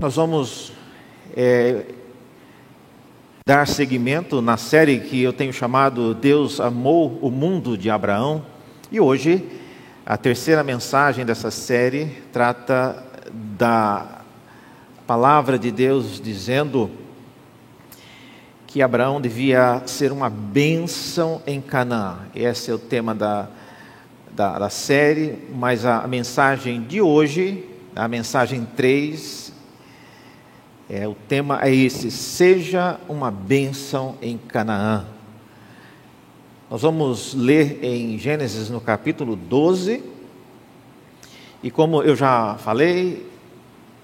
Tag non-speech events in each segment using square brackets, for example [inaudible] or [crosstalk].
Nós vamos é, dar seguimento na série que eu tenho chamado Deus amou o mundo de Abraão. E hoje, a terceira mensagem dessa série trata da palavra de Deus dizendo que Abraão devia ser uma bênção em Canaã. Esse é o tema da, da, da série, mas a, mensagem de hoje, a mensagem 3, é, o tema é esse: seja uma bênção em Canaã. Nós vamos ler em Gênesis no capítulo 12. E como eu já falei,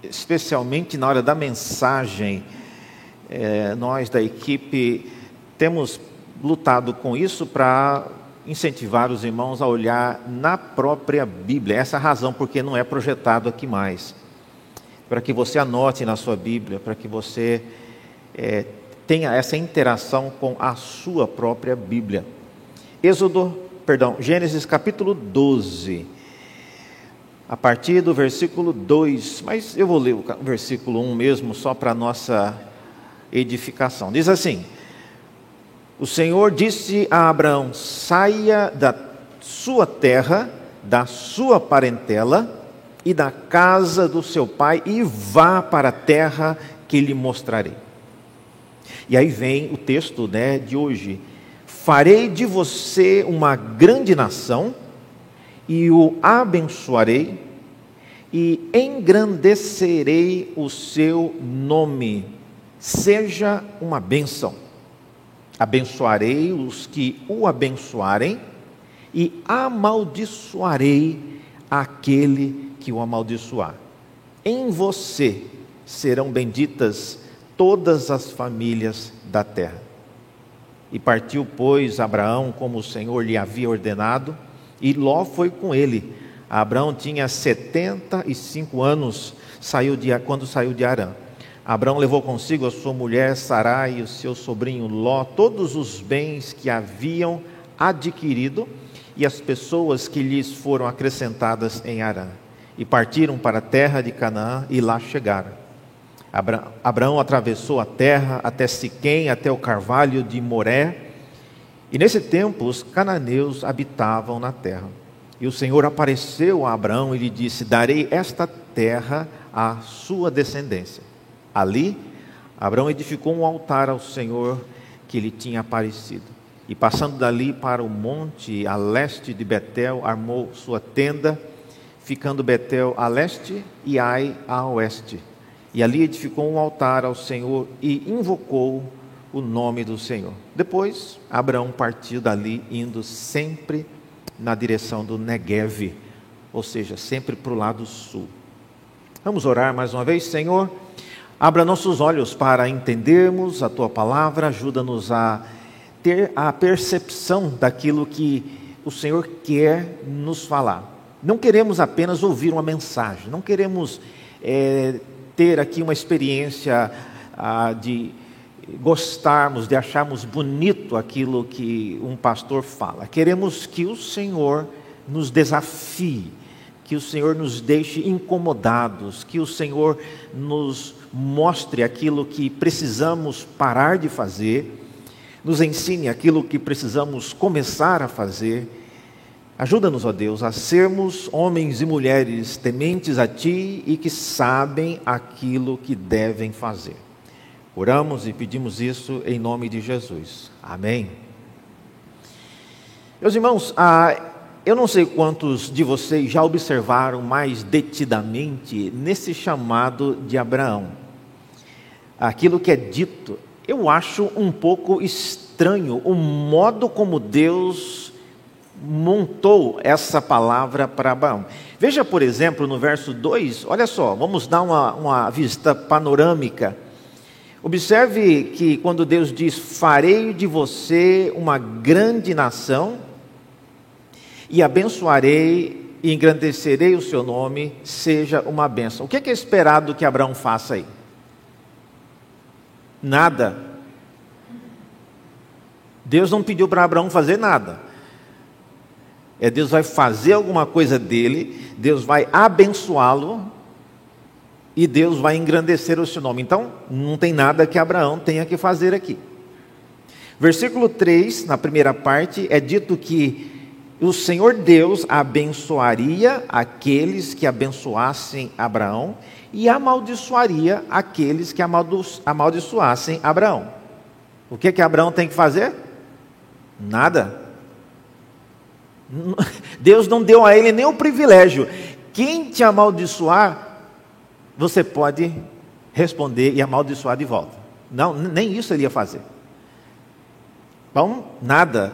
especialmente na hora da mensagem, é, nós da equipe temos lutado com isso para incentivar os irmãos a olhar na própria Bíblia. Essa é a razão porque não é projetado aqui mais para que você anote na sua Bíblia, para que você é, tenha essa interação com a sua própria Bíblia. Êxodo, perdão, Gênesis capítulo 12, a partir do versículo 2, mas eu vou ler o versículo 1 mesmo, só para nossa edificação. Diz assim: O Senhor disse a Abraão: saia da sua terra, da sua parentela, e da casa do seu pai e vá para a terra que lhe mostrarei. E aí vem o texto né, de hoje: Farei de você uma grande nação e o abençoarei e engrandecerei o seu nome. Seja uma bênção. Abençoarei os que o abençoarem e amaldiçoarei aquele que o amaldiçoar. Em você serão benditas todas as famílias da terra. E partiu, pois, Abraão como o Senhor lhe havia ordenado, e Ló foi com ele. Abraão tinha 75 anos saiu de, quando saiu de Arã. Abraão levou consigo a sua mulher Sarai e o seu sobrinho Ló, todos os bens que haviam adquirido e as pessoas que lhes foram acrescentadas em Arã e partiram para a terra de Canaã e lá chegaram. Abraão atravessou a terra até Siquém, até o carvalho de Moré, e nesse tempo os cananeus habitavam na terra. E o Senhor apareceu a Abraão e lhe disse: Darei esta terra à sua descendência. Ali, Abraão edificou um altar ao Senhor que lhe tinha aparecido. E passando dali para o monte a leste de Betel, armou sua tenda ficando Betel a leste e Ai a oeste. E ali edificou um altar ao Senhor e invocou o nome do Senhor. Depois, Abraão partiu dali, indo sempre na direção do Negev, ou seja, sempre para o lado sul. Vamos orar mais uma vez, Senhor. Abra nossos olhos para entendermos a tua palavra, ajuda-nos a ter a percepção daquilo que o Senhor quer nos falar. Não queremos apenas ouvir uma mensagem, não queremos é, ter aqui uma experiência ah, de gostarmos, de acharmos bonito aquilo que um pastor fala. Queremos que o Senhor nos desafie, que o Senhor nos deixe incomodados, que o Senhor nos mostre aquilo que precisamos parar de fazer, nos ensine aquilo que precisamos começar a fazer Ajuda-nos, ó Deus, a sermos homens e mulheres tementes a Ti e que sabem aquilo que devem fazer. Oramos e pedimos isso em nome de Jesus. Amém. Meus irmãos, ah, eu não sei quantos de vocês já observaram mais detidamente nesse chamado de Abraão. Aquilo que é dito, eu acho um pouco estranho o modo como Deus montou essa palavra para Abraão. Veja, por exemplo, no verso 2, olha só, vamos dar uma, uma vista panorâmica. Observe que quando Deus diz: Farei de você uma grande nação, e abençoarei e engrandecerei o seu nome, seja uma bênção. O que é, que é esperado que Abraão faça aí? Nada. Deus não pediu para Abraão fazer nada. É Deus vai fazer alguma coisa dele, Deus vai abençoá-lo e Deus vai engrandecer o seu nome. Então, não tem nada que Abraão tenha que fazer aqui. Versículo 3, na primeira parte, é dito que o Senhor Deus abençoaria aqueles que abençoassem Abraão e amaldiçoaria aqueles que amaldiçoassem Abraão. O que que Abraão tem que fazer? Nada. [laughs] Deus não deu a ele nem o privilégio. Quem te amaldiçoar, você pode responder e amaldiçoar de volta. Não, nem isso ele ia fazer. Então, nada.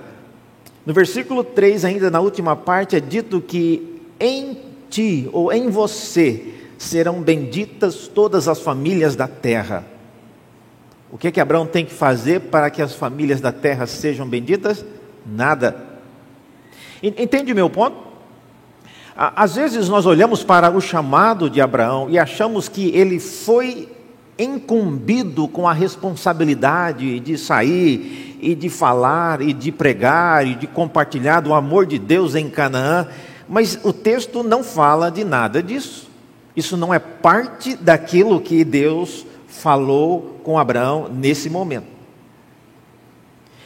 No versículo 3, ainda na última parte, é dito que em ti ou em você serão benditas todas as famílias da terra. O que é que Abraão tem que fazer para que as famílias da terra sejam benditas? Nada. Entende meu ponto? Às vezes nós olhamos para o chamado de Abraão e achamos que ele foi incumbido com a responsabilidade de sair e de falar, e de pregar, e de compartilhar do amor de Deus em Canaã, mas o texto não fala de nada disso. Isso não é parte daquilo que Deus falou com Abraão nesse momento.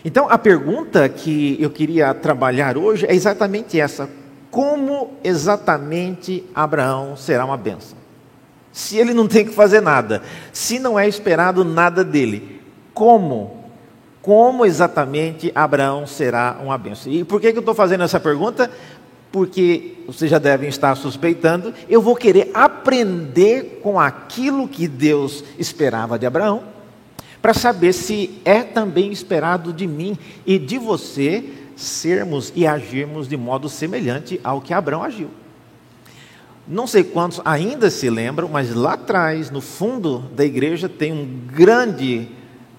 Então, a pergunta que eu queria trabalhar hoje é exatamente essa: como exatamente Abraão será uma bênção? Se ele não tem que fazer nada, se não é esperado nada dele, como como exatamente Abraão será uma bênção. E por que, que eu estou fazendo essa pergunta? Porque vocês já devem estar suspeitando, eu vou querer aprender com aquilo que Deus esperava de Abraão, para saber se é também esperado de mim e de você sermos e agirmos de modo semelhante ao que Abraão agiu. Não sei quantos ainda se lembram, mas lá atrás, no fundo da igreja, tem um grande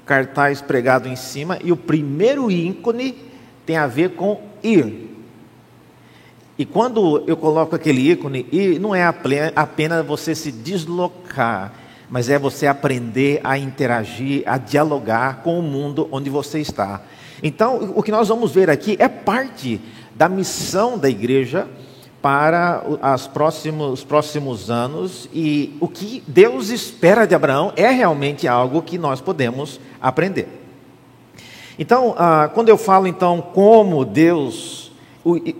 cartaz pregado em cima, e o primeiro ícone tem a ver com ir. E quando eu coloco aquele ícone, ir não é apenas você se deslocar, mas é você aprender a interagir, a dialogar com o mundo onde você está. Então, o que nós vamos ver aqui é parte da missão da igreja para próximos, os próximos anos e o que Deus espera de Abraão é realmente algo que nós podemos aprender. Então, ah, quando eu falo então como Deus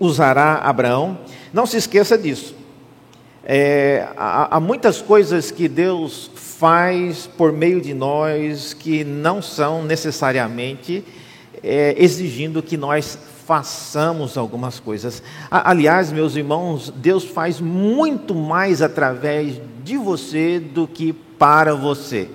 usará Abraão, não se esqueça disso. É, há, há muitas coisas que Deus faz por meio de nós que não são necessariamente é, exigindo que nós façamos algumas coisas. Aliás, meus irmãos, Deus faz muito mais através de você do que para você.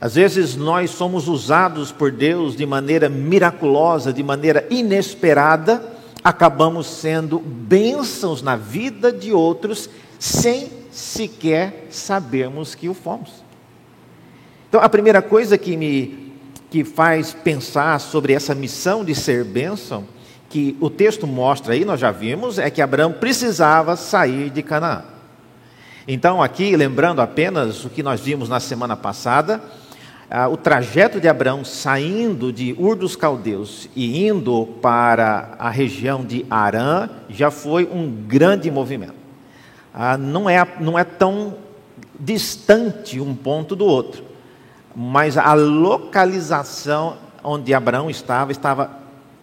Às vezes nós somos usados por Deus de maneira miraculosa, de maneira inesperada, acabamos sendo bênçãos na vida de outros sem sequer sabermos que o fomos. Então, a primeira coisa que me que faz pensar sobre essa missão de ser bênção, que o texto mostra aí, nós já vimos, é que Abraão precisava sair de Canaã. Então, aqui, lembrando apenas o que nós vimos na semana passada, ah, o trajeto de Abraão saindo de Ur dos Caldeus e indo para a região de Arã já foi um grande movimento. Ah, não, é, não é tão distante um ponto do outro mas a localização onde Abraão estava estava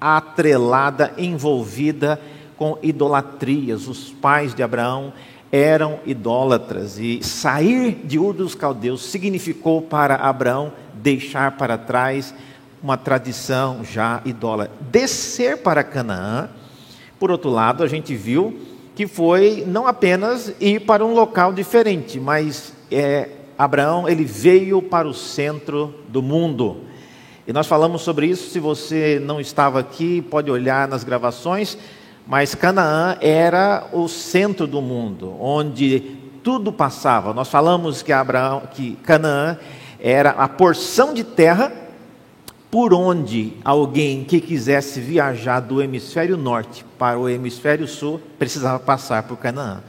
atrelada, envolvida com idolatrias. Os pais de Abraão eram idólatras e sair de Ur dos Caldeus significou para Abraão deixar para trás uma tradição já idólatra. Descer para Canaã, por outro lado, a gente viu que foi não apenas ir para um local diferente, mas é, Abraão ele veio para o centro do mundo. E nós falamos sobre isso, se você não estava aqui, pode olhar nas gravações, mas Canaã era o centro do mundo, onde tudo passava. Nós falamos que Abraão, que Canaã era a porção de terra por onde alguém que quisesse viajar do hemisfério norte para o hemisfério sul precisava passar por Canaã.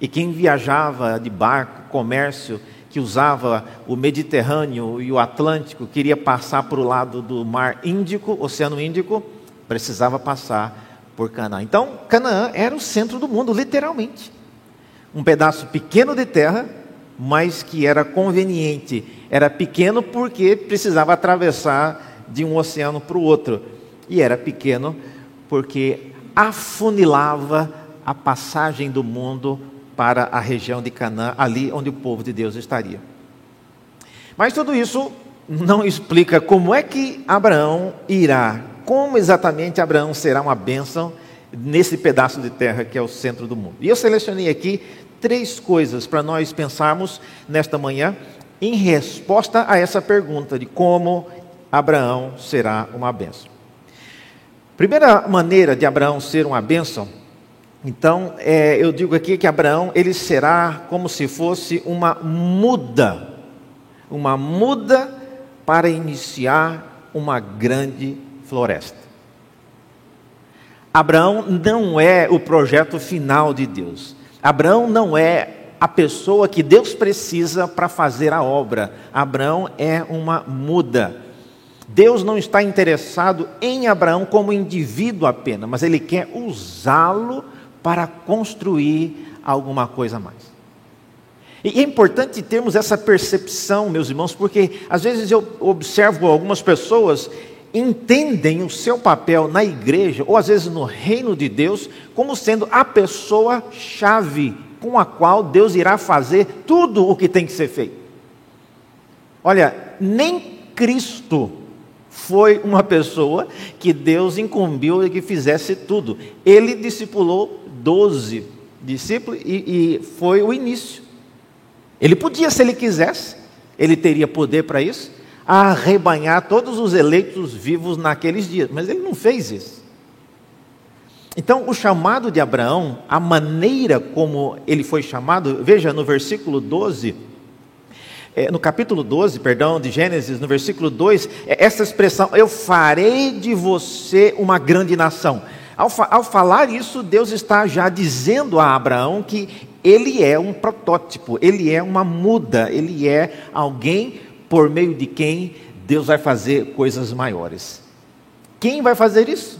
E quem viajava de barco, comércio, que usava o Mediterrâneo e o Atlântico, queria passar para o lado do Mar Índico, Oceano Índico, precisava passar por Canaã. Então, Canaã era o centro do mundo, literalmente. Um pedaço pequeno de terra, mas que era conveniente. Era pequeno porque precisava atravessar de um oceano para o outro. E era pequeno porque afunilava a passagem do mundo para a região de Canaã, ali onde o povo de Deus estaria. Mas tudo isso não explica como é que Abraão irá, como exatamente Abraão será uma bênção nesse pedaço de terra que é o centro do mundo. E eu selecionei aqui três coisas para nós pensarmos nesta manhã em resposta a essa pergunta de como Abraão será uma bênção. Primeira maneira de Abraão ser uma bênção, então, é, eu digo aqui que Abraão ele será como se fosse uma muda, uma muda para iniciar uma grande floresta. Abraão não é o projeto final de Deus. Abraão não é a pessoa que Deus precisa para fazer a obra. Abraão é uma muda. Deus não está interessado em Abraão como indivíduo apenas, mas ele quer usá-lo para construir alguma coisa a mais. E é importante termos essa percepção, meus irmãos, porque às vezes eu observo algumas pessoas entendem o seu papel na igreja, ou às vezes no reino de Deus, como sendo a pessoa chave com a qual Deus irá fazer tudo o que tem que ser feito. Olha, nem Cristo foi uma pessoa que Deus incumbiu que fizesse tudo. Ele discipulou doze discípulos e, e foi o início. Ele podia, se ele quisesse, ele teria poder para isso, arrebanhar todos os eleitos vivos naqueles dias, mas ele não fez isso. Então, o chamado de Abraão, a maneira como ele foi chamado, veja no versículo 12, é, no capítulo 12, perdão, de Gênesis, no versículo 2, é essa expressão: Eu farei de você uma grande nação. Ao, ao falar isso, Deus está já dizendo a Abraão que ele é um protótipo, ele é uma muda, ele é alguém por meio de quem Deus vai fazer coisas maiores. Quem vai fazer isso?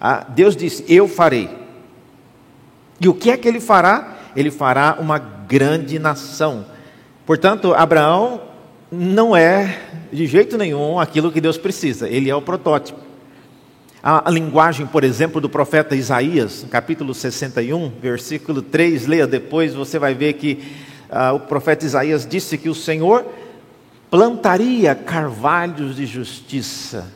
Ah, Deus disse: Eu farei. E o que é que ele fará? Ele fará uma grande nação. Portanto, Abraão não é de jeito nenhum aquilo que Deus precisa, ele é o protótipo. A, linguagem, por exemplo, do profeta Isaías, capítulo 61, versículo 3, leia depois, você vai ver que uh, o profeta Isaías disse que o Senhor plantaria carvalhos de justiça.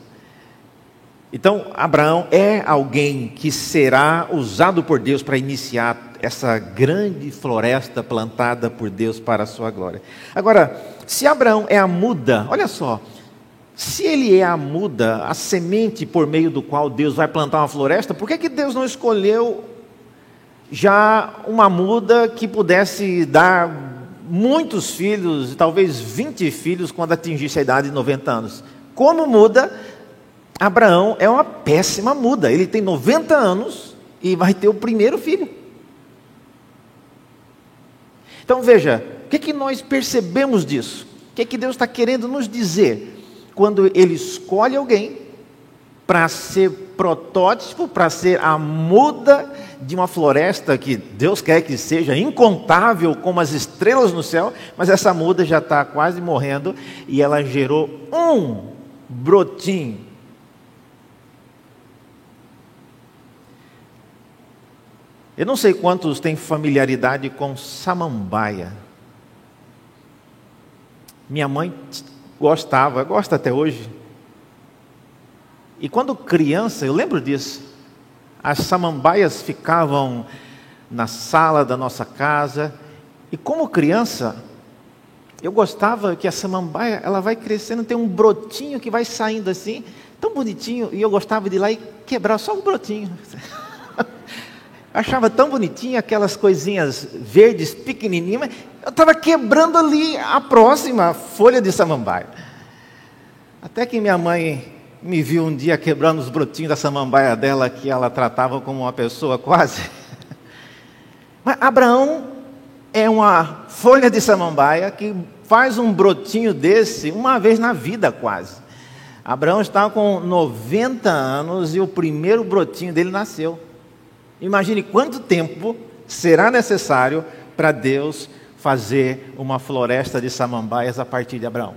Então, Abraão é alguém que será usado por Deus para iniciar essa grande floresta plantada por Deus para a sua glória. Agora, se Abraão é a muda, olha só, se ele é a muda, a semente por meio do qual Deus vai plantar uma floresta, por que, que Deus não escolheu já uma muda que pudesse dar muitos filhos, talvez 20 filhos, quando atingisse a idade de 90 anos? Como muda, Abraão é uma péssima muda. Ele tem 90 anos e vai ter o primeiro filho. Então veja, o que, que nós percebemos disso? O que, que Deus está querendo nos dizer? quando ele escolhe alguém para ser protótipo, para ser a muda de uma floresta que Deus quer que seja incontável como as estrelas no céu, mas essa muda já está quase morrendo e ela gerou um brotinho. Eu não sei quantos têm familiaridade com samambaia. Minha mãe gostava, gosta até hoje. E quando criança, eu lembro disso, as samambaias ficavam na sala da nossa casa, e como criança, eu gostava que a samambaia, ela vai crescendo, tem um brotinho que vai saindo assim, tão bonitinho, e eu gostava de ir lá e quebrar só um brotinho. [laughs] Achava tão bonitinho aquelas coisinhas verdes pequenininhas, eu estava quebrando ali a próxima folha de samambaia. Até que minha mãe me viu um dia quebrando os brotinhos da samambaia dela, que ela tratava como uma pessoa quase. [laughs] Mas Abraão é uma folha de samambaia que faz um brotinho desse uma vez na vida quase. Abraão está com 90 anos e o primeiro brotinho dele nasceu. Imagine quanto tempo será necessário para Deus fazer uma floresta de samambaias a partir de Abraão.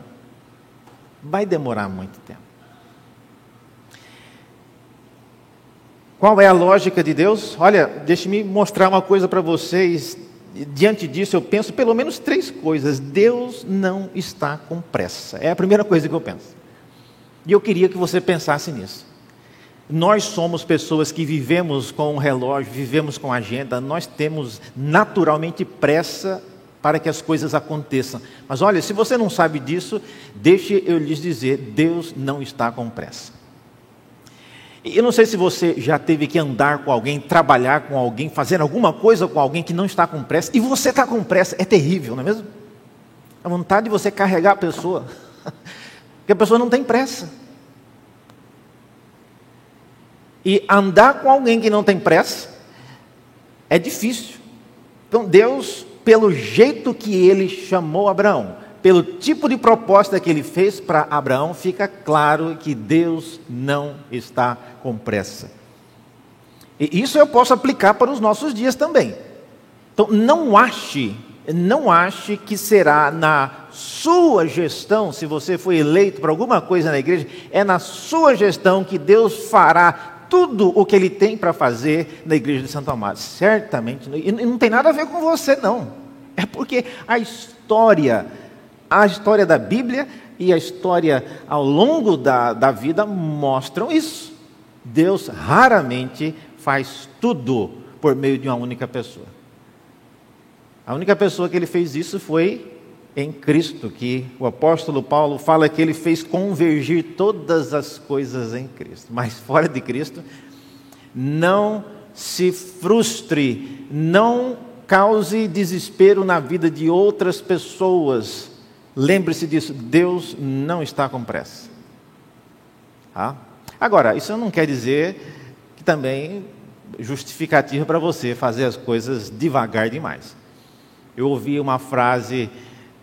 Vai demorar muito tempo. Qual é a lógica de Deus? Olha, deixe-me mostrar uma coisa para vocês. Diante disso, eu penso pelo menos três coisas. Deus não está com pressa. É a primeira coisa que eu penso. E eu queria que você pensasse nisso. Nós somos pessoas que vivemos com um relógio, vivemos com agenda, nós temos naturalmente pressa para que as coisas aconteçam. Mas olha, se você não sabe disso, deixe eu lhes dizer: Deus não está com pressa. Eu não sei se você já teve que andar com alguém, trabalhar com alguém, fazer alguma coisa com alguém que não está com pressa, e você está com pressa, é terrível, não é mesmo? A vontade de você carregar a pessoa, [laughs] porque a pessoa não tem pressa. E andar com alguém que não tem pressa é difícil. Então Deus, pelo jeito que ele chamou Abraão, pelo tipo de proposta que ele fez para Abraão, fica claro que Deus não está com pressa. E isso eu posso aplicar para os nossos dias também. Então, não ache, não ache que será na sua gestão, se você foi eleito para alguma coisa na igreja, é na sua gestão que Deus fará tudo o que ele tem para fazer na igreja de Santo Amaro. Certamente, e não tem nada a ver com você, não. É porque a história a história da Bíblia e a história ao longo da, da vida mostram isso. Deus raramente faz tudo por meio de uma única pessoa. A única pessoa que ele fez isso foi em Cristo, que o apóstolo Paulo fala que ele fez convergir todas as coisas em Cristo. Mas fora de Cristo, não se frustre, não cause desespero na vida de outras pessoas Lembre-se disso, Deus não está com pressa. Tá? Agora, isso não quer dizer que também justificativa para você fazer as coisas devagar demais. Eu ouvi uma frase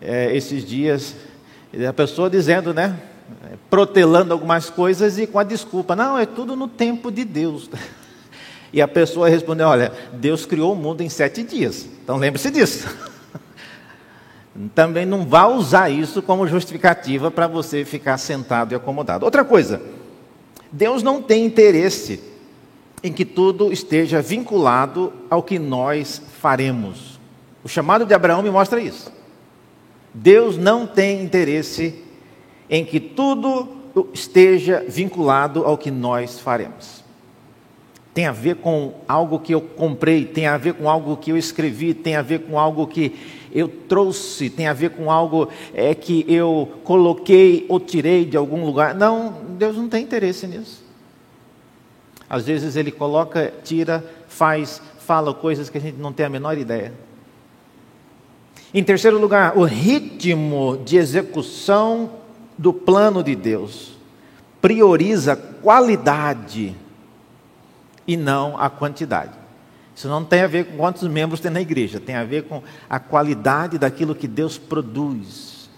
é, esses dias, a pessoa dizendo, né, protelando algumas coisas e com a desculpa, não, é tudo no tempo de Deus. [laughs] E a pessoa respondeu, olha, Deus criou o mundo em sete dias, então lembre-se disso. [laughs] Também não vá usar isso como justificativa para você ficar sentado e acomodado. Outra coisa, Deus não tem interesse em que tudo esteja vinculado ao que nós faremos. O chamado de Abraão me mostra isso. Deus não tem interesse em que tudo esteja vinculado ao que nós faremos. Tem a ver com algo que eu comprei, tem a ver com algo que eu escrevi, tem a ver com algo que eu trouxe, tem a ver com algo é, que eu coloquei ou tirei de algum lugar. Não, Deus não tem interesse nisso. Às vezes ele coloca, tira, faz, fala coisas que a gente não tem a menor ideia. Em terceiro lugar, o ritmo de execução do plano de Deus prioriza qualidade e não a quantidade. Isso não tem a ver com quantos membros tem na igreja, tem a ver com a qualidade daquilo que Deus produz.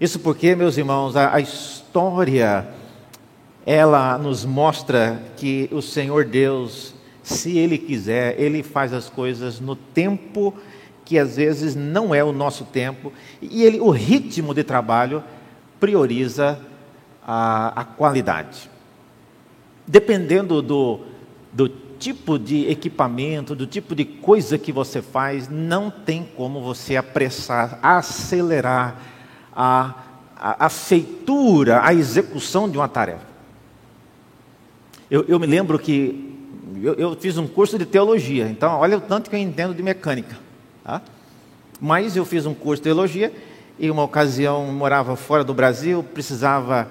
Isso porque, meus irmãos, a, a história ela nos mostra que o Senhor Deus, se Ele quiser, Ele faz as coisas no tempo que às vezes não é o nosso tempo, e ele, o ritmo de trabalho prioriza a, a qualidade. Dependendo do, do tipo de equipamento, do tipo de coisa que você faz, não tem como você apressar, acelerar a, a, a feitura, a execução de uma tarefa. Eu, eu me lembro que eu, eu, fiz um curso de teologia, então olha o tanto que eu entendo de mecânica. Tá? Mas eu fiz um curso de teologia e uma ocasião morava fora do Brasil, precisava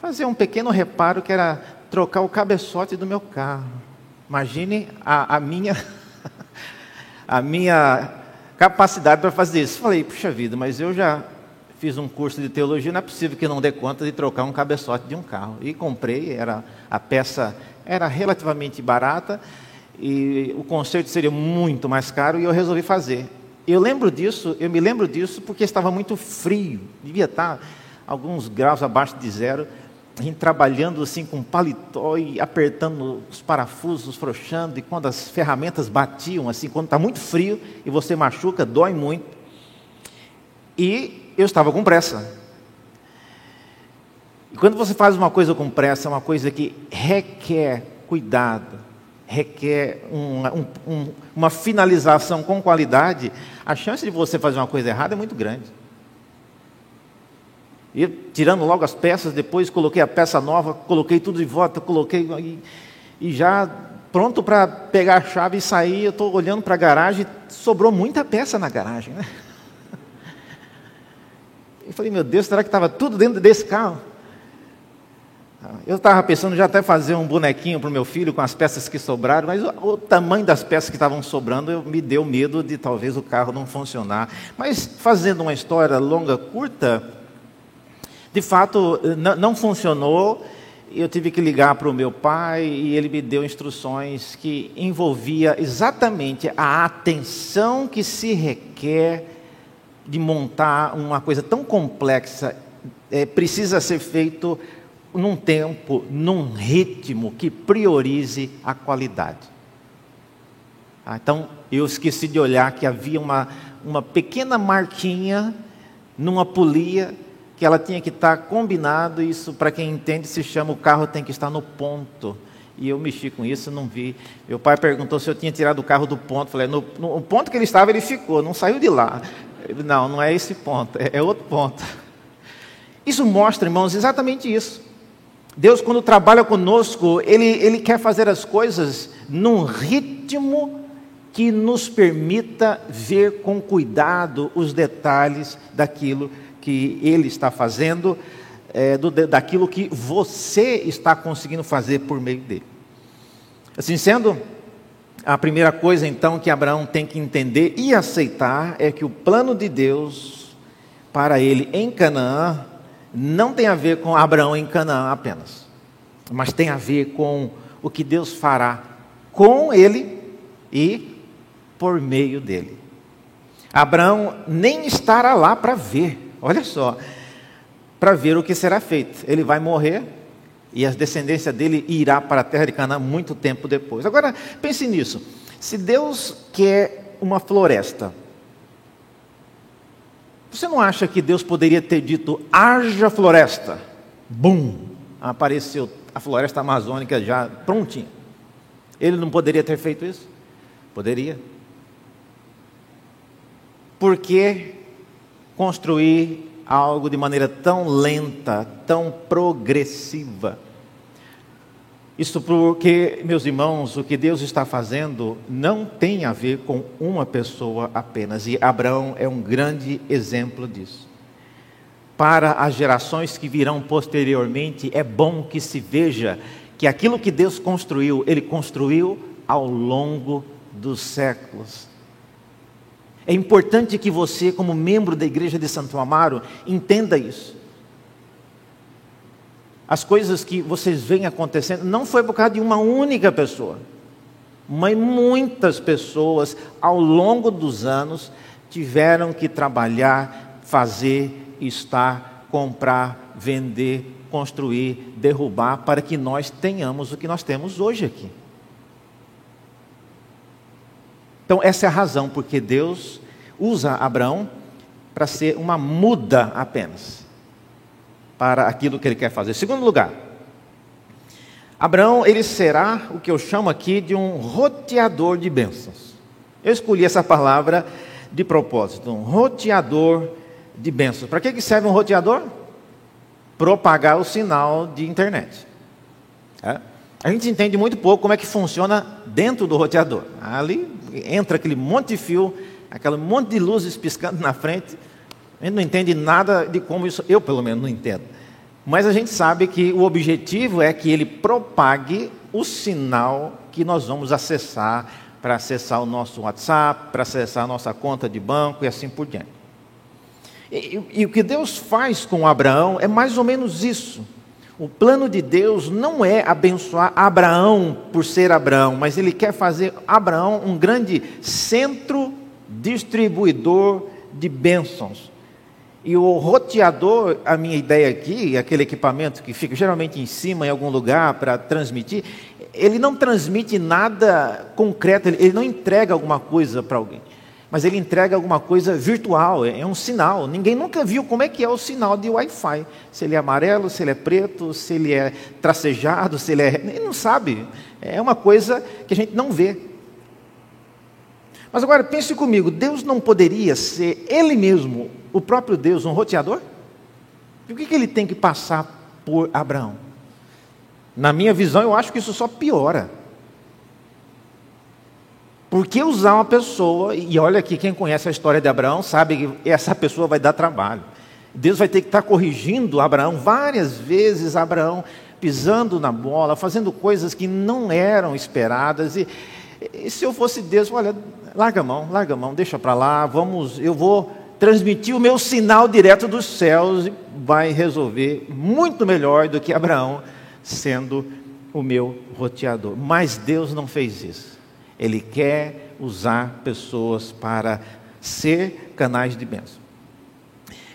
fazer um pequeno reparo que era trocar o cabeçote do meu carro. Imagine a, a minha [laughs] a minha capacidade para fazer isso. Falei, puxa vida, mas eu já fiz um curso de teologia, não é possível que não dê conta de trocar um cabeçote de um carro. E comprei, era a peça era relativamente barata e o conserto seria muito mais caro e eu resolvi fazer. Eu lembro disso, eu me lembro disso porque estava muito frio, devia estar alguns graus abaixo de zero. Trabalhando assim com paletó e apertando os parafusos, frouxando, e quando as ferramentas batiam, assim, quando está muito frio e você machuca, dói muito. E eu estava com pressa. E quando você faz uma coisa com pressa, é uma coisa que requer cuidado, requer uma, um, uma finalização com qualidade, a chance de você fazer uma coisa errada é muito grande. E tirando logo as peças, depois coloquei a peça nova, coloquei tudo de volta, coloquei e, e já pronto para pegar a chave e sair. Eu estou olhando para a garagem, sobrou muita peça na garagem, né? [laughs] Eu falei, meu Deus, será que estava tudo dentro desse carro? Eu estava pensando já até fazer um bonequinho para o meu filho com as peças que sobraram, mas o, o tamanho das peças que estavam sobrando eu, me deu medo de talvez o carro não funcionar. Mas fazendo uma história longa, curta, de fato, não funcionou. Eu tive que ligar para o meu pai e ele me deu instruções que envolvia exatamente a atenção que se requer de montar uma coisa tão complexa. É, precisa ser feito num tempo, num ritmo que priorize a qualidade. Ah, então, eu esqueci de olhar que havia uma, uma pequena marquinha numa polia que ela tinha que estar combinado, isso para quem entende se chama o carro tem que estar no ponto. E eu mexi com isso, não vi. Meu pai perguntou se eu tinha tirado o carro do ponto. Falei, no, no ponto que ele estava, ele ficou, não saiu de lá. Não, não é esse ponto, é, é outro ponto. Isso mostra, irmãos, exatamente isso. Deus, quando trabalha conosco, ele, ele quer fazer as coisas num ritmo que nos permita ver com cuidado os detalhes daquilo que ele está fazendo, é, do, daquilo que você está conseguindo fazer por meio dele. Assim sendo, a primeira coisa então que Abraão tem que entender e aceitar é que o plano de Deus para ele em Canaã não tem a ver com Abraão em Canaã apenas, mas tem a ver com o que Deus fará com ele e por meio dele. Abraão nem estará lá para ver olha só, para ver o que será feito. Ele vai morrer e a descendência dele irá para a terra de Canaã muito tempo depois. Agora, pense nisso. Se Deus quer uma floresta, você não acha que Deus poderia ter dito: haja floresta? Bum! Apareceu a floresta amazônica já prontinha. Ele não poderia ter feito isso? Poderia. Porque construir algo de maneira tão lenta, tão progressiva. Isso porque, meus irmãos, o que Deus está fazendo não tem a ver com uma pessoa apenas, e Abraão é um grande exemplo disso. Para as gerações que virão posteriormente, é bom que se veja que aquilo que Deus construiu, Ele construiu ao longo dos séculos. É importante que você, como membro da igreja de Santo Amaro, entenda isso. As coisas que vocês veem acontecendo não foi por causa de uma única pessoa, mas muitas pessoas ao longo dos anos tiveram que trabalhar, fazer, estar, comprar, vender, construir, derrubar, para que nós tenhamos o que nós temos hoje aqui. Então, essa é a razão porque Deus usa Abraão para ser uma muda apenas para aquilo que ele quer fazer. Segundo lugar, Abraão ele será o que eu chamo aqui de um roteador de bênçãos. Eu escolhi essa palavra de propósito, um roteador de bênçãos. Para que serve um roteador? Propagar o sinal de internet. É? A gente entende muito pouco como é que funciona dentro do roteador. Ali entra aquele monte de fio, aquele monte de luzes piscando na frente. A gente não entende nada de como isso, eu pelo menos não entendo. Mas a gente sabe que o objetivo é que ele propague o sinal que nós vamos acessar para acessar o nosso WhatsApp, para acessar a nossa conta de banco e assim por diante. E, e, e o que Deus faz com Abraão é mais ou menos isso. O plano de Deus não é abençoar Abraão por ser Abraão, mas ele quer fazer Abraão um grande centro distribuidor de bênçãos. E o roteador, a minha ideia aqui, aquele equipamento que fica geralmente em cima, em algum lugar, para transmitir, ele não transmite nada concreto, ele não entrega alguma coisa para alguém. Mas ele entrega alguma coisa virtual, é, é um sinal. Ninguém nunca viu como é que é o sinal de Wi-Fi. Se ele é amarelo, se ele é preto, se ele é tracejado, se ele é. Ele não sabe. É uma coisa que a gente não vê. Mas agora pense comigo: Deus não poderia ser Ele mesmo, o próprio Deus, um roteador? E o que, que ele tem que passar por Abraão? Na minha visão, eu acho que isso só piora. Por que usar uma pessoa, e olha aqui, quem conhece a história de Abraão sabe que essa pessoa vai dar trabalho. Deus vai ter que estar corrigindo Abraão várias vezes, Abraão pisando na bola, fazendo coisas que não eram esperadas. E, e se eu fosse Deus, olha, larga a mão, larga a mão, deixa para lá, vamos, eu vou transmitir o meu sinal direto dos céus e vai resolver muito melhor do que Abraão sendo o meu roteador. Mas Deus não fez isso. Ele quer usar pessoas para ser canais de bênção.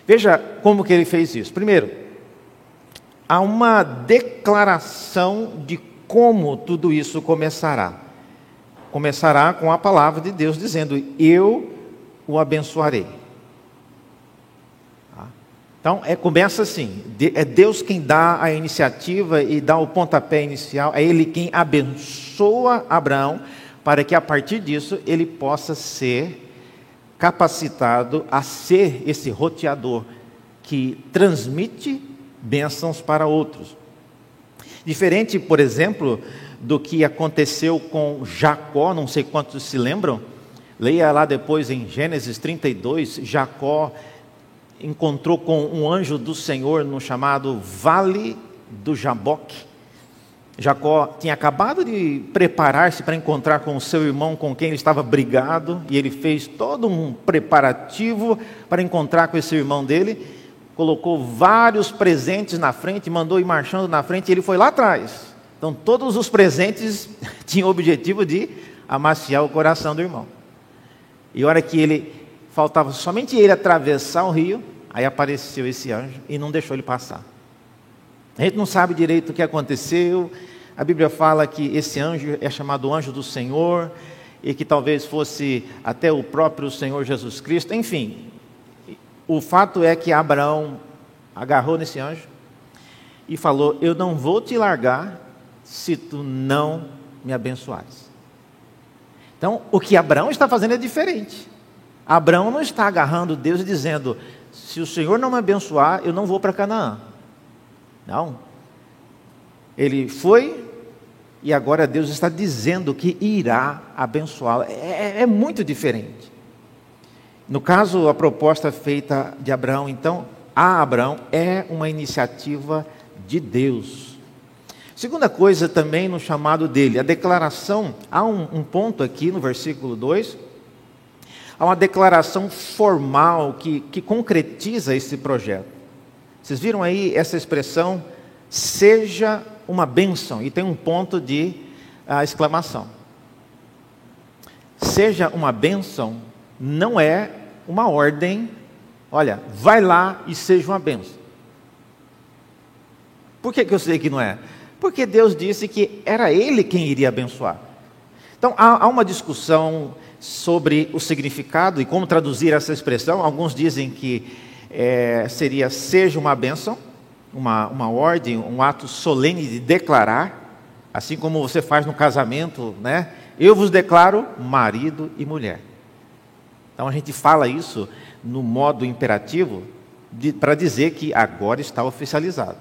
Veja como que ele fez isso. Primeiro, há uma declaração de como tudo isso começará. Começará com a palavra de Deus dizendo: Eu o abençoarei. Tá? Então, é, começa assim: é Deus quem dá a iniciativa e dá o pontapé inicial, é Ele quem abençoa Abraão, para que a partir disso ele possa ser capacitado a ser esse roteador que transmite bênçãos para outros. Diferente, por exemplo, do que aconteceu com Jacó, não sei quantos se lembram, leia lá depois em Gênesis 32, Jacó encontrou com um anjo do Senhor no chamado Vale do Jaboque. Jacó tinha acabado de preparar-se para encontrar com o seu irmão com quem ele estava brigado, e ele fez todo um preparativo para encontrar com esse irmão dele, colocou vários presentes na frente, mandou ir marchando na frente, e ele foi lá atrás. Então, todos os presentes [laughs] tinham o objetivo de amaciar o coração do irmão. E a hora que ele faltava somente ele atravessar o rio, aí apareceu esse anjo e não deixou ele passar. A gente não sabe direito o que aconteceu. A Bíblia fala que esse anjo é chamado anjo do Senhor e que talvez fosse até o próprio Senhor Jesus Cristo. Enfim, o fato é que Abraão agarrou nesse anjo e falou: Eu não vou te largar se tu não me abençoares. Então, o que Abraão está fazendo é diferente. Abraão não está agarrando Deus e dizendo: Se o Senhor não me abençoar, eu não vou para Canaã. Não. Ele foi e agora Deus está dizendo que irá abençoá-lo. É, é, é, muito diferente. No caso, a proposta feita de Abraão, então, a Abraão é uma iniciativa de Deus. Segunda coisa também no chamado dele, a declaração, há um, um ponto aqui no versículo 2, há uma declaração formal que, que concretiza esse projeto. Vocês viram aí essa expressão, seja uma bênção, e tem um ponto de uh, exclamação. Seja uma bênção não é uma ordem, olha, vai lá e seja uma bênção. Por que, que eu sei que não é? Porque Deus disse que era Ele quem iria abençoar. Então há, há uma discussão sobre o significado e como traduzir essa expressão. Alguns dizem que é, seria seja uma bênção, uma, uma ordem, um ato solene de declarar, assim como você faz no casamento, né? Eu vos declaro marido e mulher. Então a gente fala isso no modo imperativo para dizer que agora está oficializado.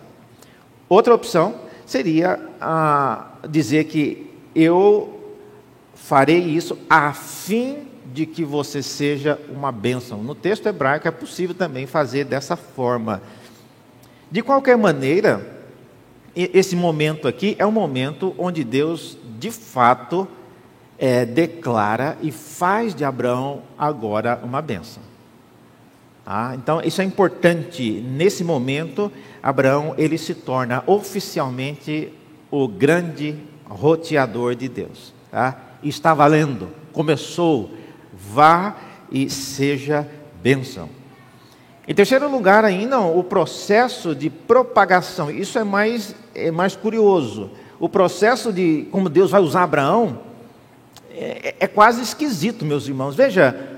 Outra opção seria ah, dizer que eu farei isso a fim de que você seja uma bênção. No texto hebraico é possível também fazer dessa forma. De qualquer maneira, esse momento aqui é um momento onde Deus, de fato, é, declara e faz de Abraão agora uma bênção. Tá? Então, isso é importante. Nesse momento, Abraão ele se torna oficialmente o grande roteador de Deus. Tá? Está valendo, começou vá e seja bênção. Em terceiro lugar, ainda, o processo de propagação. Isso é mais, é mais curioso. O processo de como Deus vai usar Abraão é, é quase esquisito, meus irmãos. Veja,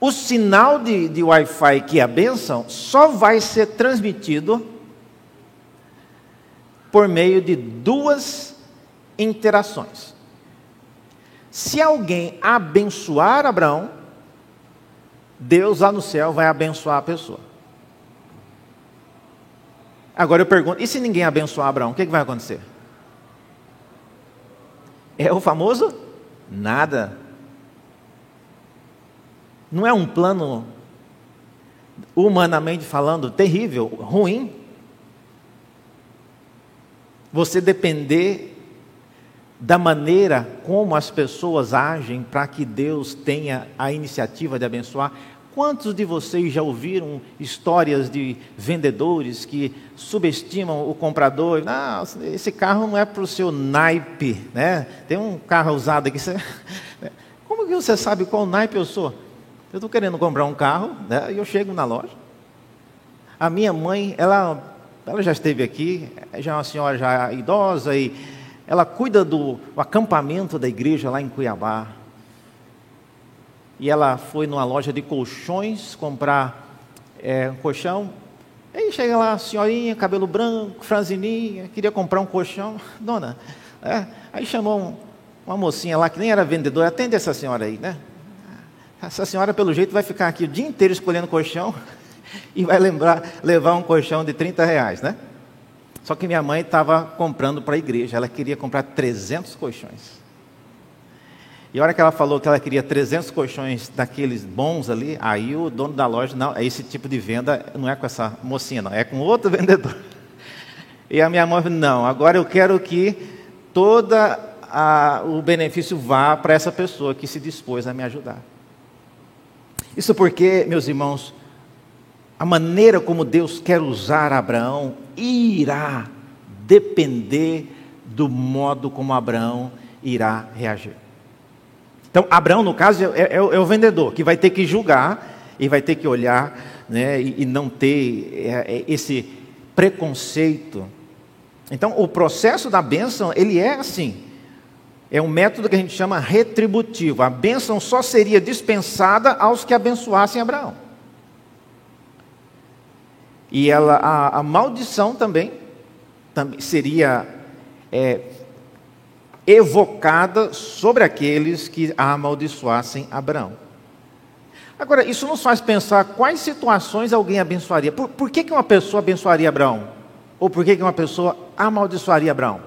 o sinal de, de Wi-Fi que é a bênção só vai ser transmitido por meio de duas interações. Se alguém abençoar Abraão, Deus lá no céu vai abençoar a pessoa. Agora eu pergunto: e se ninguém abençoar Abraão, o que, que vai acontecer? É o famoso nada. Não é um plano, humanamente falando, terrível, ruim. Você depender da maneira como as pessoas agem para que Deus tenha a iniciativa de abençoar. Quantos de vocês já ouviram histórias de vendedores que subestimam o comprador? Não, esse carro não é para o seu naipe, né? Tem um carro usado aqui. Você... [laughs] Como que você sabe qual naipe eu sou? Eu estou querendo comprar um carro, né? E eu chego na loja. A minha mãe, ela, ela já esteve aqui, já é uma senhora já idosa e ela cuida do acampamento da igreja lá em Cuiabá. E ela foi numa loja de colchões comprar é, um colchão. Aí chega lá, senhorinha, cabelo branco, franzininha, queria comprar um colchão. [laughs] Dona, é, aí chamou um, uma mocinha lá que nem era vendedora, atende essa senhora aí, né? Essa senhora, pelo jeito, vai ficar aqui o dia inteiro escolhendo colchão [laughs] e vai lembrar, levar um colchão de 30 reais, né? Só que minha mãe estava comprando para a igreja, ela queria comprar 300 colchões. E a hora que ela falou que ela queria 300 colchões daqueles bons ali, aí o dono da loja, não, esse tipo de venda não é com essa mocinha, não, é com outro [laughs] vendedor. E a minha mãe falou, não, agora eu quero que toda o benefício vá para essa pessoa que se dispôs a me ajudar. Isso porque, meus irmãos, a maneira como Deus quer usar Abraão irá depender do modo como Abraão irá reagir. Então, Abraão, no caso, é, é, é, o vendedor que vai ter que julgar e vai ter que olhar né, e, e não ter é, é, esse preconceito. Então, o processo da bênção, ele é assim. É um método que a gente chama retributivo. A bênção só seria dispensada aos que abençoassem Abraão. E ela, a, a maldição também, também seria é, evocada sobre aqueles que amaldiçoassem Abraão. Agora, isso nos faz pensar quais situações alguém abençoaria. Por, por que, que uma pessoa abençoaria Abraão? Ou por que, que uma pessoa amaldiçoaria Abraão?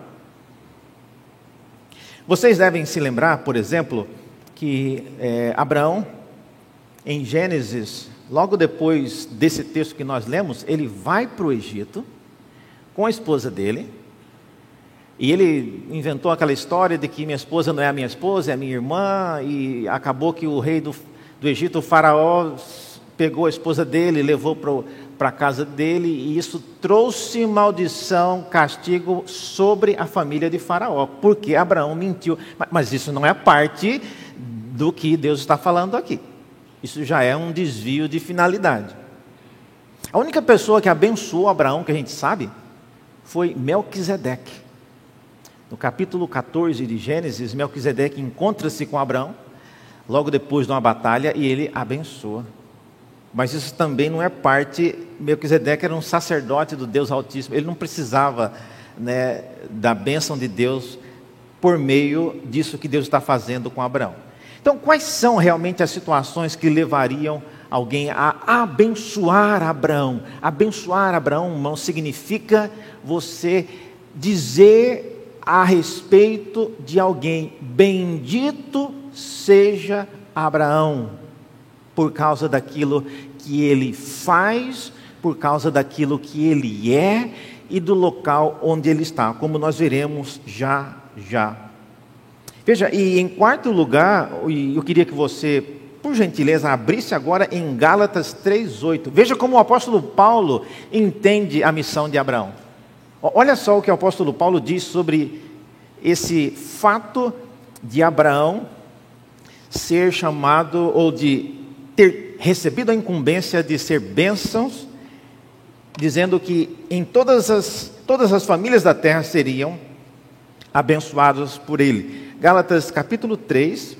Vocês devem se lembrar, por exemplo, que é, Abraão, em Gênesis logo depois desse texto que nós lemos, ele vai para o Egito com a esposa dele. E ele inventou aquela história de que minha esposa não é a minha esposa, é a minha irmã, e acabou que o rei do, do Egito, o faraó, pegou a esposa dele, levou para a casa dele, e isso trouxe maldição, castigo sobre a família de faraó, porque Abraão mentiu. Mas, mas isso não é parte do que Deus está falando aqui. Isso já é um desvio de finalidade. A única pessoa que abençoou Abraão, que a gente sabe, foi Melquisedeque. No capítulo 14 de Gênesis, Melquisedeque encontra-se com Abraão, logo depois de uma batalha, e ele abençoa. Mas isso também não é parte. Melquisedeque era um sacerdote do Deus Altíssimo, ele não precisava né, da bênção de Deus por meio disso que Deus está fazendo com Abraão. Então, quais são realmente as situações que levariam alguém a abençoar Abraão? Abençoar Abraão, irmão, significa você dizer a respeito de alguém: Bendito seja Abraão, por causa daquilo que ele faz, por causa daquilo que ele é e do local onde ele está, como nós veremos já já. Veja, e em quarto lugar, eu queria que você, por gentileza, abrisse agora em Gálatas 3:8. Veja como o apóstolo Paulo entende a missão de Abraão. Olha só o que o apóstolo Paulo diz sobre esse fato de Abraão ser chamado ou de ter recebido a incumbência de ser bênçãos, dizendo que em todas as, todas as famílias da terra seriam abençoadas por ele. Gálatas capítulo 3.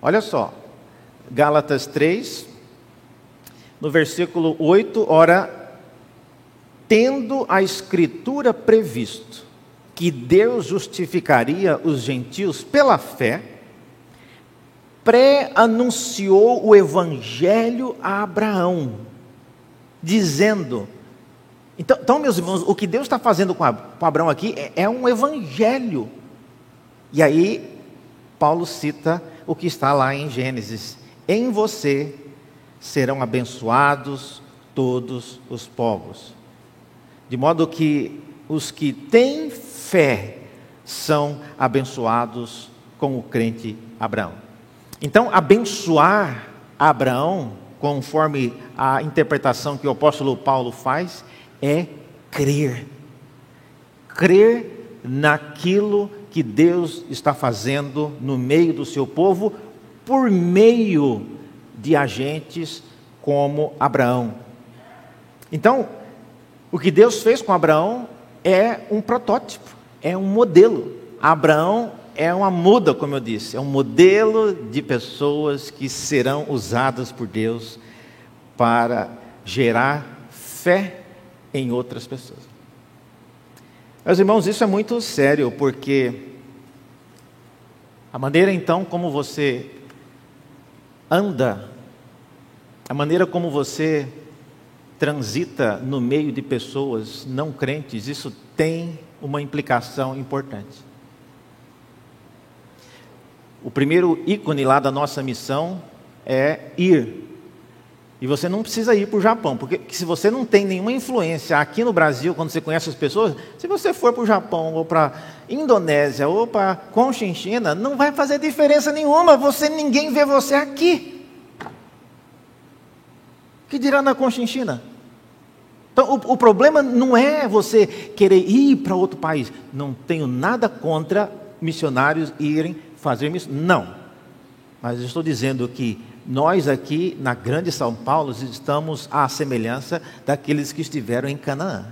Olha só, Gálatas 3, no versículo 8, ora, tendo a Escritura previsto que Deus justificaria os gentios pela fé, pré-anunciou o Evangelho a Abraão, dizendo: então, então, meus irmãos, o que Deus está fazendo com Abraão aqui é, é um Evangelho. E aí, Paulo cita o que está lá em Gênesis: Em você serão abençoados todos os povos. De modo que os que têm fé são abençoados com o crente Abraão. Então, abençoar Abraão, conforme a interpretação que o apóstolo Paulo faz, é crer. Crer naquilo que Deus está fazendo no meio do seu povo por meio de agentes como Abraão. Então, o que Deus fez com Abraão é um protótipo, é um modelo. Abraão é uma muda, como eu disse, é um modelo de pessoas que serão usadas por Deus para gerar fé em outras pessoas. Meus irmãos, isso é muito sério, porque a maneira então como você anda a maneira como você transita no meio de pessoas não crentes, isso tem uma implicação importante. O primeiro ícone lá da nossa missão é ir. E você não precisa ir para o Japão, porque se você não tem nenhuma influência aqui no Brasil, quando você conhece as pessoas, se você for para o Japão, ou para Indonésia, ou para Conchinchina, não vai fazer diferença nenhuma, você ninguém vê você aqui que dirá na Conchinchina? Então, o, o, problema não é você querer ir para outro país. Não tenho nada contra missionários irem fazer isso. Não. Mas estou dizendo que nós aqui na Grande São Paulo estamos à semelhança daqueles que estiveram em Canaã.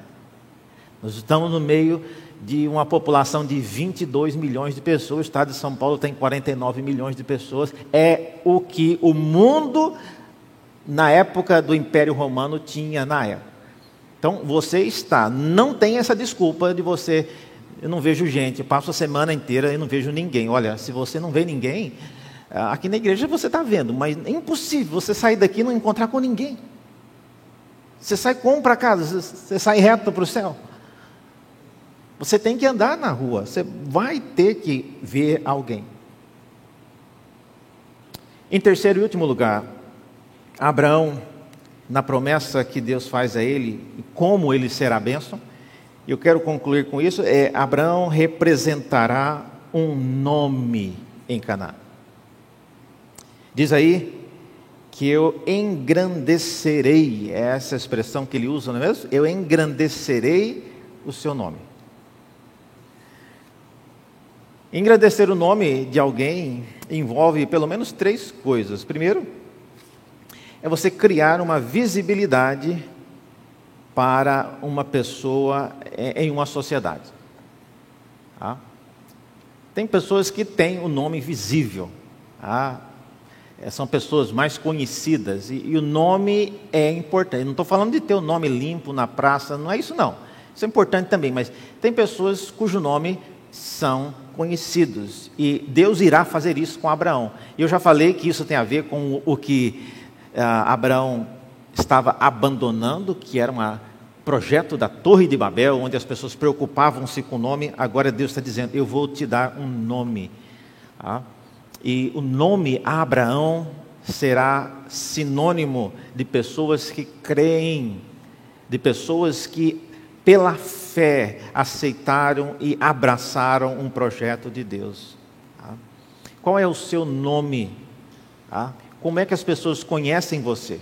Nós estamos no meio de uma população de 22 milhões de pessoas. O estado de São Paulo tem 49 milhões de pessoas. É o que o mundo na época do Império Romano tinha na época. Então você está, não tem essa desculpa de você, eu não vejo gente, passo a semana inteira e não vejo ninguém. Olha, se você não vê ninguém, ah, aqui na igreja você está vendo, mas é impossível você sair daqui e não encontrar com ninguém. Você sai como para casa? Você sai reto para o céu? Você tem que andar na rua, você vai ter que ver alguém. Em terceiro e último lugar, Abraão, na promessa que Deus faz a ele, como ele será bênção, eu quero concluir com isso, é Abraão representará um nome em Canaã. Diz aí que eu engrandecerei, é essa expressão que ele usa, não é mesmo? Eu engrandecerei o seu nome. Engrandecer o nome de alguém envolve pelo menos três coisas. Primeiro, é você criar uma visibilidade para uma pessoa em uma sociedade. Tá? Tem pessoas que têm o nome visível, tá? É, são pessoas mais conhecidas e, e o nome é importante. não estou falando de ter o nome limpo na praça, não é isso não. Isso é importante também, mas tem pessoas cujo nome são conhecidos e Deus irá fazer isso com Abraão. Eu já falei que isso tem a ver com o que ah, Abraão estava abandonando, que era um projeto da Torre de Babel, onde as pessoas preocupavam-se com o nome, agora Deus está dizendo: Eu vou te dar um nome. Ah, e o nome Abraão será sinônimo de pessoas que creem, de pessoas que, pela fé, aceitaram e abraçaram um projeto de Deus. Ah, qual é o seu nome? Ah, como é que as pessoas conhecem você?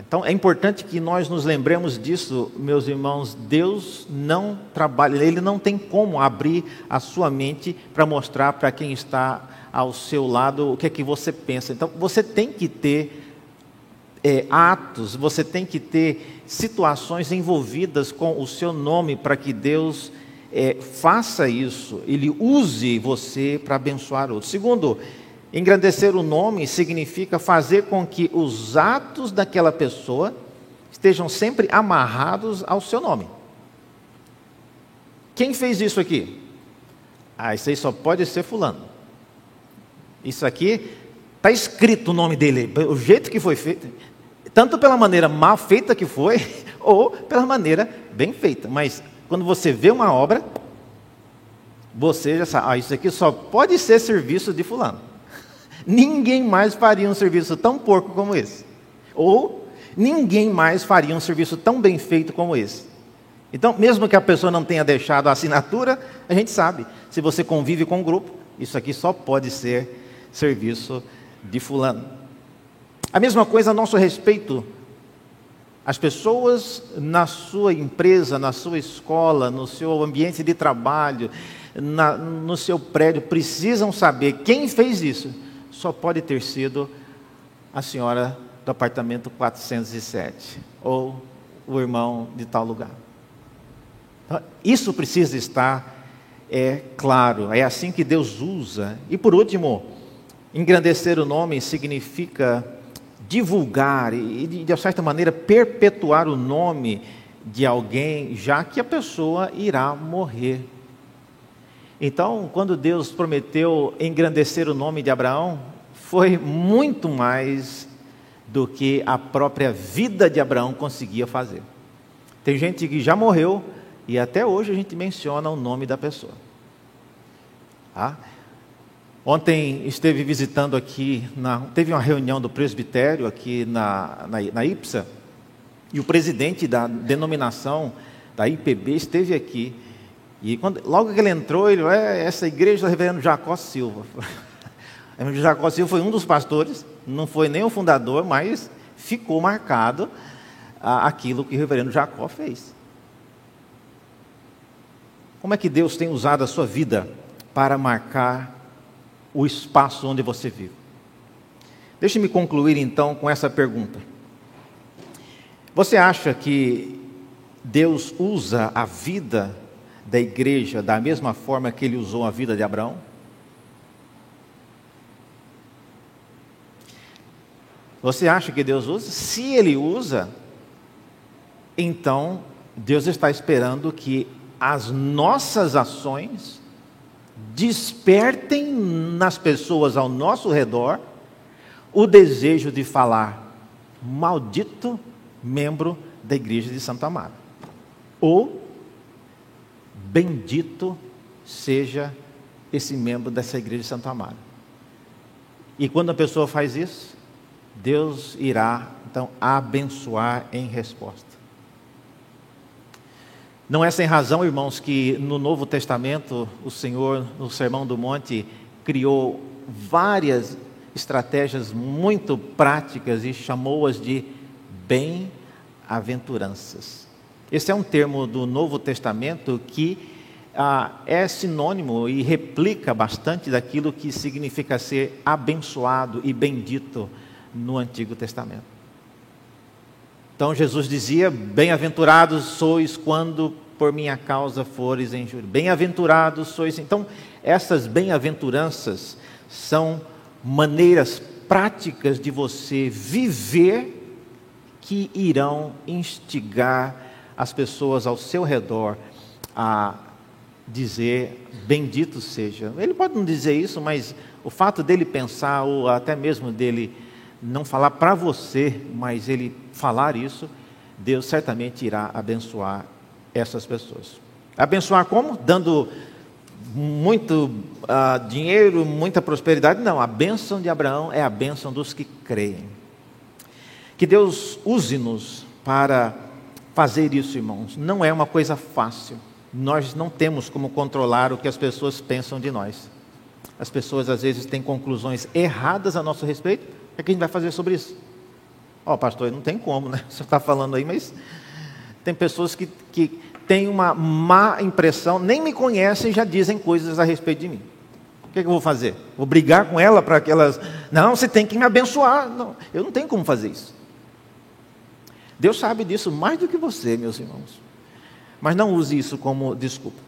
Então é importante que nós nos lembremos disso, meus irmãos. Deus não trabalha, Ele não tem como abrir a sua mente para mostrar para quem está ao seu lado o que é que você pensa. Então você tem que ter é, atos, você tem que ter situações envolvidas com o seu nome para que Deus é, faça isso, Ele use você para abençoar outros. Segundo, engrandecer o nome significa fazer com que os atos daquela pessoa estejam sempre amarrados ao seu nome. Quem fez isso aqui? Ah, isso aí só pode ser Fulano. Isso aqui está escrito o nome dele, o jeito que foi feito tanto pela maneira mal feita que foi, [laughs] ou pela maneira bem feita. Mas quando você vê uma obra, você já sabe, ah, isso aqui só pode ser serviço de fulano. Ninguém mais faria um serviço tão porco como esse. Ou ninguém mais faria um serviço tão bem feito como esse. Então, mesmo que a pessoa não tenha deixado a assinatura, a gente sabe, se você convive com um grupo, isso aqui só pode ser serviço de fulano. A mesma coisa a nosso respeito. As pessoas na sua empresa, na sua escola, no seu ambiente de trabalho, na, no seu prédio, precisam saber quem fez isso. Só pode ter sido a senhora do apartamento 407 ou o irmão de tal lugar. Então, isso precisa estar é claro, é assim que Deus usa. E por último, engrandecer o nome significa divulgar e, de certa maneira, perpetuar o nome de alguém, já que a pessoa irá morrer. Então, quando Deus prometeu engrandecer o nome de Abraão, foi muito mais do que a própria vida de Abraão conseguia fazer. Tem gente que já morreu e até hoje a gente menciona o nome da pessoa. Tá? Ontem esteve visitando aqui, na, teve uma reunião do presbitério aqui na, na, na IPSA, e o presidente da denominação da IPB esteve aqui. E quando, logo que ele entrou, ele é essa igreja do reverendo Jacó Silva. [laughs] O reverendo Jacó Silva foi um dos pastores, não foi nem o fundador, mas ficou marcado ah, aquilo que o reverendo Jacó fez. Como é que Deus tem usado a sua vida para marcar o espaço onde você vive. Deixe-me concluir então com essa pergunta. Você acha que Deus usa a vida da igreja da mesma forma que ele usou a vida de Abraão? Você acha que Deus usa? Se ele usa, então Deus está esperando que as nossas ações despertem nas pessoas ao nosso redor o desejo de falar, maldito membro da igreja de Santa Amaro. Ou, bendito seja esse membro dessa igreja de Santa Amaro. E quando a pessoa faz isso, Deus irá então abençoar em resposta. Não é sem razão, irmãos, que no Novo Testamento o Senhor, no Sermão do Monte, criou várias estratégias muito práticas e chamou-as de bem-aventuranças. Esse é um termo do Novo Testamento que ah, é sinônimo e replica bastante daquilo que significa ser abençoado e bendito no Antigo Testamento. Então Jesus dizia: Bem-aventurados sois quando por minha causa fores injuriados. Bem-aventurados sois. Então, essas bem-aventuranças são maneiras práticas de você viver que irão instigar as pessoas ao seu redor a dizer bendito seja. Ele pode não dizer isso, mas o fato dele pensar, ou até mesmo dele não falar para você, mas ele falar isso, Deus certamente irá abençoar essas pessoas. Abençoar como? Dando muito uh, dinheiro, muita prosperidade? Não, a bênção de Abraão é a bênção dos que creem. Que Deus use-nos para fazer isso, irmãos. Não é uma coisa fácil. Nós não temos como controlar o que as pessoas pensam de nós. As pessoas às vezes têm conclusões erradas a nosso respeito. O que a gente vai fazer sobre isso? Ó, oh, pastor, não tem como, né? [laughs] Você está falando aí, mas tem pessoas que, que têm uma má impressão, nem me conhecem e já dizem coisas a respeito de mim. O que, é que eu vou fazer? Vou brigar com ela para que elas. Não, você tem que me abençoar. Não, eu não tenho como fazer isso. Deus sabe disso mais do que você, meus irmãos. Mas não use isso como desculpa.